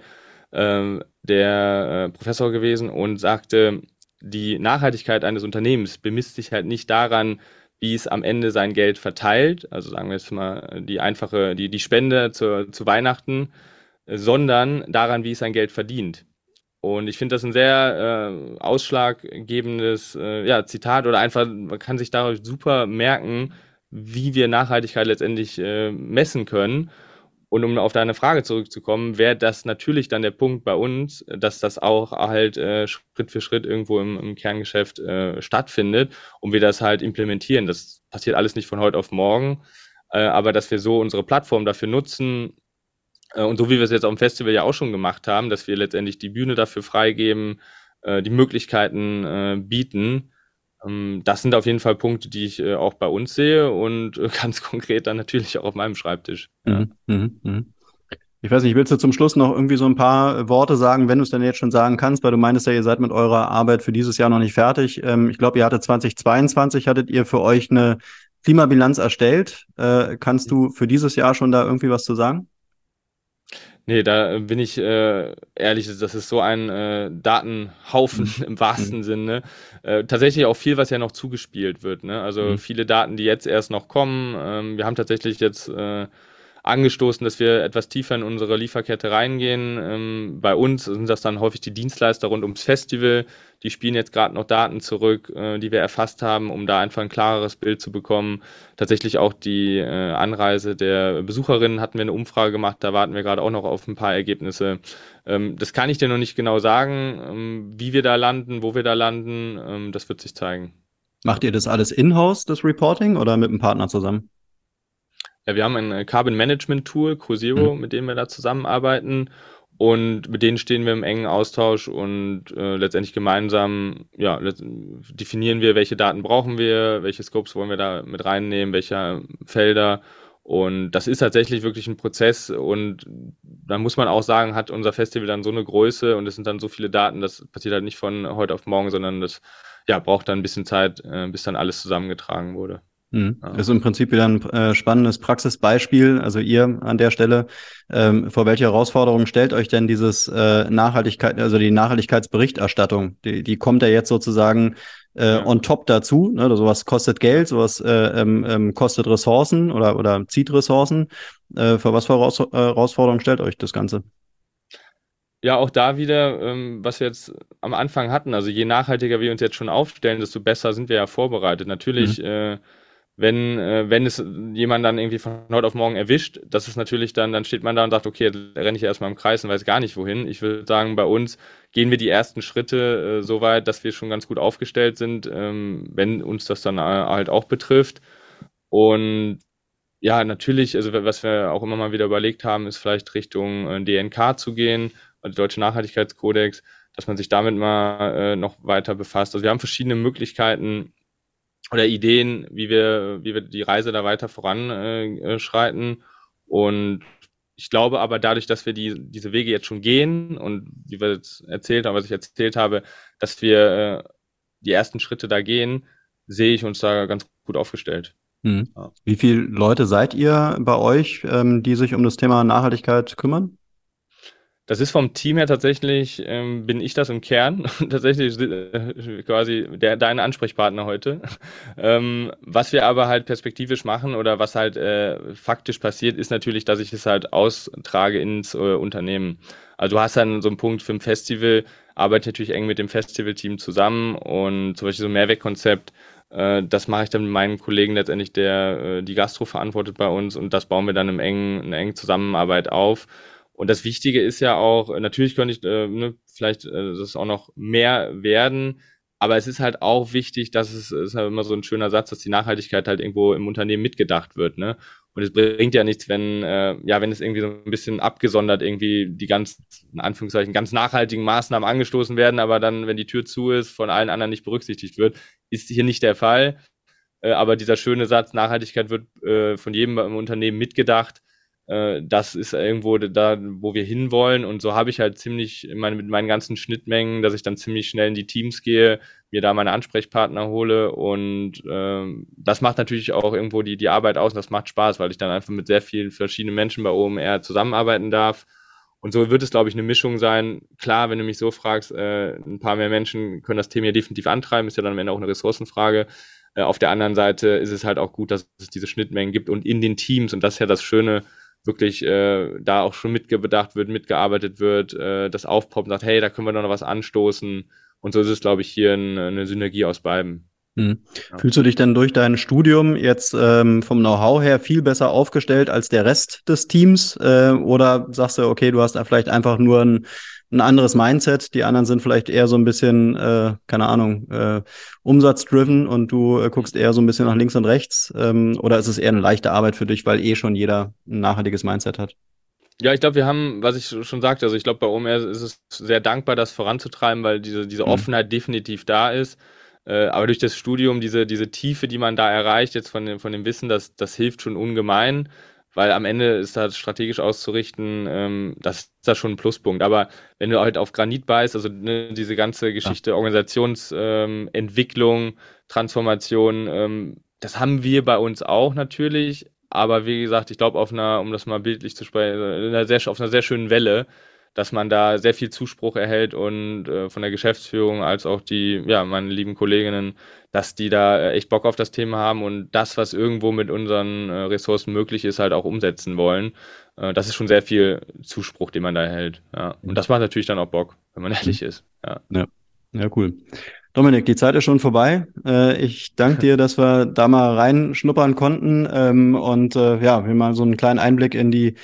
äh, der äh, Professor gewesen und sagte, die Nachhaltigkeit eines Unternehmens bemisst sich halt nicht daran, wie es am Ende sein Geld verteilt, also sagen wir jetzt mal die einfache, die, die Spende zu, zu Weihnachten, sondern daran, wie es sein Geld verdient. Und ich finde das ein sehr äh, ausschlaggebendes äh, ja, Zitat oder einfach, man kann sich darauf super merken, wie wir Nachhaltigkeit letztendlich äh, messen können. Und um auf deine Frage zurückzukommen, wäre das natürlich dann der Punkt bei uns, dass das auch halt äh, Schritt für Schritt irgendwo im, im Kerngeschäft äh, stattfindet und wir das halt implementieren. Das passiert alles nicht von heute auf morgen, äh, aber dass wir so unsere Plattform dafür nutzen und so wie wir es jetzt auf dem Festival ja auch schon gemacht haben, dass wir letztendlich die Bühne dafür freigeben, äh, die Möglichkeiten äh, bieten, ähm, das sind auf jeden Fall Punkte, die ich äh, auch bei uns sehe und äh, ganz konkret dann natürlich auch auf meinem Schreibtisch. Mhm, mh, mh. Ich weiß nicht, willst du zum Schluss noch irgendwie so ein paar Worte sagen, wenn du es denn jetzt schon sagen kannst, weil du meintest ja, ihr seid mit eurer Arbeit für dieses Jahr noch nicht fertig. Ähm, ich glaube, ihr hattet 2022, hattet ihr für euch eine Klimabilanz erstellt. Äh, kannst du für dieses Jahr schon da irgendwie was zu sagen? Nee, da bin ich äh, ehrlich, das ist so ein äh, Datenhaufen mhm. im wahrsten mhm. Sinne. Äh, tatsächlich auch viel, was ja noch zugespielt wird. Ne? Also mhm. viele Daten, die jetzt erst noch kommen. Ähm, wir haben tatsächlich jetzt äh, angestoßen, dass wir etwas tiefer in unsere Lieferkette reingehen. Ähm, bei uns sind das dann häufig die Dienstleister rund ums Festival. Die spielen jetzt gerade noch Daten zurück, äh, die wir erfasst haben, um da einfach ein klareres Bild zu bekommen. Tatsächlich auch die äh, Anreise der Besucherinnen hatten wir eine Umfrage gemacht. Da warten wir gerade auch noch auf ein paar Ergebnisse. Ähm, das kann ich dir noch nicht genau sagen, ähm, wie wir da landen, wo wir da landen. Ähm, das wird sich zeigen. Macht ihr das alles in-house, das Reporting, oder mit einem Partner zusammen? Ja, wir haben ein äh, Carbon Management Tool, CoZero, mhm. mit dem wir da zusammenarbeiten. Und mit denen stehen wir im engen Austausch und äh, letztendlich gemeinsam ja, definieren wir, welche Daten brauchen wir, welche Scopes wollen wir da mit reinnehmen, welche Felder. Und das ist tatsächlich wirklich ein Prozess. Und da muss man auch sagen, hat unser Festival dann so eine Größe und es sind dann so viele Daten, das passiert halt nicht von heute auf morgen, sondern das ja, braucht dann ein bisschen Zeit, äh, bis dann alles zusammengetragen wurde. Mhm. Ist im Prinzip wieder ein äh, spannendes Praxisbeispiel. Also ihr an der Stelle, ähm, vor welche Herausforderungen stellt euch denn dieses äh, Nachhaltigkeit, also die Nachhaltigkeitsberichterstattung? Die, die kommt ja jetzt sozusagen äh, on top dazu. Ne? Sowas kostet Geld, sowas äh, ähm, ähm, kostet Ressourcen oder, oder zieht Ressourcen. Äh, vor was für Heraus äh, Herausforderungen stellt euch das Ganze? Ja, auch da wieder, ähm, was wir jetzt am Anfang hatten. Also je nachhaltiger wir uns jetzt schon aufstellen, desto besser sind wir ja vorbereitet. Natürlich mhm. äh, wenn, äh, wenn es jemand dann irgendwie von heute auf morgen erwischt, das ist natürlich dann, dann steht man da und sagt, okay, renne ich erstmal im Kreis und weiß gar nicht wohin. Ich würde sagen, bei uns gehen wir die ersten Schritte äh, so weit, dass wir schon ganz gut aufgestellt sind, ähm, wenn uns das dann halt auch betrifft. Und ja, natürlich, also was wir auch immer mal wieder überlegt haben, ist vielleicht Richtung äh, DNK zu gehen, also Deutsche Nachhaltigkeitskodex, dass man sich damit mal äh, noch weiter befasst. Also wir haben verschiedene Möglichkeiten, oder Ideen, wie wir, wie wir die Reise da weiter voranschreiten. Äh, und ich glaube aber dadurch, dass wir die, diese Wege jetzt schon gehen und wie wir jetzt erzählt haben, was ich erzählt habe, dass wir äh, die ersten Schritte da gehen, sehe ich uns da ganz gut aufgestellt. Hm. Wie viele Leute seid ihr bei euch, ähm, die sich um das Thema Nachhaltigkeit kümmern? Das ist vom Team her tatsächlich, ähm, bin ich das im Kern, tatsächlich äh, quasi der, dein Ansprechpartner heute. ähm, was wir aber halt perspektivisch machen oder was halt äh, faktisch passiert, ist natürlich, dass ich es halt austrage ins äh, Unternehmen. Also du hast dann so einen Punkt für ein Festival, arbeite natürlich eng mit dem Festivalteam zusammen und zum Beispiel so ein Mehrwegkonzept, äh, das mache ich dann mit meinem Kollegen letztendlich, der äh, die Gastro verantwortet bei uns und das bauen wir dann im engen, in engen Zusammenarbeit auf. Und das Wichtige ist ja auch, natürlich könnte ich äh, ne, vielleicht äh, das auch noch mehr werden, aber es ist halt auch wichtig, dass es ist halt immer so ein schöner Satz, dass die Nachhaltigkeit halt irgendwo im Unternehmen mitgedacht wird. Ne? Und es bringt ja nichts, wenn, äh, ja, wenn es irgendwie so ein bisschen abgesondert irgendwie die ganz, in Anführungszeichen, ganz nachhaltigen Maßnahmen angestoßen werden, aber dann, wenn die Tür zu ist, von allen anderen nicht berücksichtigt wird, ist hier nicht der Fall. Äh, aber dieser schöne Satz, Nachhaltigkeit wird äh, von jedem im Unternehmen mitgedacht, äh, das ist irgendwo da, wo wir hinwollen. Und so habe ich halt ziemlich meine, mit meinen ganzen Schnittmengen, dass ich dann ziemlich schnell in die Teams gehe, mir da meine Ansprechpartner hole. Und ähm, das macht natürlich auch irgendwo die, die Arbeit aus und das macht Spaß, weil ich dann einfach mit sehr vielen verschiedenen Menschen bei OMR zusammenarbeiten darf. Und so wird es, glaube ich, eine Mischung sein. Klar, wenn du mich so fragst, äh, ein paar mehr Menschen können das Thema ja definitiv antreiben, ist ja dann am Ende auch eine Ressourcenfrage. Äh, auf der anderen Seite ist es halt auch gut, dass es diese Schnittmengen gibt und in den Teams, und das ist ja das Schöne, wirklich äh, da auch schon mitgedacht wird, mitgearbeitet wird, äh, das aufpoppt und sagt, hey, da können wir noch was anstoßen. Und so ist es, glaube ich, hier ein, eine Synergie aus beiden. Hm. Ja. Fühlst du dich denn durch dein Studium jetzt ähm, vom Know-how her viel besser aufgestellt als der Rest des Teams? Äh, oder sagst du, okay, du hast da vielleicht einfach nur ein ein anderes Mindset. Die anderen sind vielleicht eher so ein bisschen, äh, keine Ahnung, äh, umsatzdriven und du äh, guckst eher so ein bisschen nach links und rechts. Ähm, oder ist es eher eine leichte Arbeit für dich, weil eh schon jeder ein nachhaltiges Mindset hat? Ja, ich glaube, wir haben, was ich schon sagte, also ich glaube, bei OMR ist es sehr dankbar, das voranzutreiben, weil diese, diese mhm. Offenheit definitiv da ist. Äh, aber durch das Studium, diese, diese Tiefe, die man da erreicht, jetzt von dem, von dem Wissen, das, das hilft schon ungemein weil am Ende ist das strategisch auszurichten, ähm, das ist da schon ein Pluspunkt. Aber wenn du halt auf Granit beißt, also ne, diese ganze Geschichte, ja. Organisationsentwicklung, ähm, Transformation, ähm, das haben wir bei uns auch natürlich. Aber wie gesagt, ich glaube, auf einer, um das mal bildlich zu sprechen, auf einer sehr schönen Welle dass man da sehr viel Zuspruch erhält und äh, von der Geschäftsführung als auch die, ja, meine lieben Kolleginnen, dass die da äh, echt Bock auf das Thema haben und das, was irgendwo mit unseren äh, Ressourcen möglich ist, halt auch umsetzen wollen. Äh, das ist schon sehr viel Zuspruch, den man da erhält. Ja. Und das macht natürlich dann auch Bock, wenn man ehrlich ist. Ja, ja. ja cool. Dominik, die Zeit ist schon vorbei. Äh, ich danke dir, dass wir da mal reinschnuppern konnten ähm, und äh, ja, wir mal so einen kleinen Einblick in die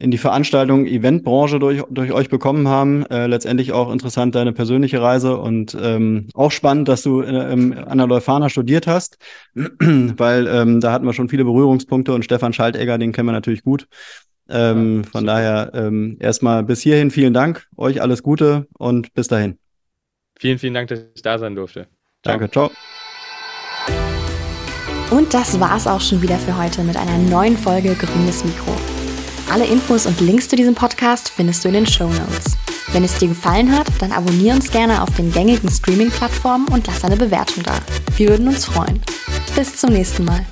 in die Veranstaltung Eventbranche durch, durch euch bekommen haben. Äh, letztendlich auch interessant deine persönliche Reise und ähm, auch spannend, dass du äh, an der Leuphana studiert hast, weil ähm, da hatten wir schon viele Berührungspunkte und Stefan Schaltegger, den kennen wir natürlich gut. Ähm, ja, von daher ähm, erstmal bis hierhin vielen Dank, euch alles Gute und bis dahin. Vielen, vielen Dank, dass ich da sein durfte. Ciao. Danke, ciao. Und das war's auch schon wieder für heute mit einer neuen Folge Grünes Mikro. Alle Infos und Links zu diesem Podcast findest du in den Show Notes. Wenn es dir gefallen hat, dann abonniere uns gerne auf den gängigen Streaming-Plattformen und lass eine Bewertung da. Wir würden uns freuen. Bis zum nächsten Mal.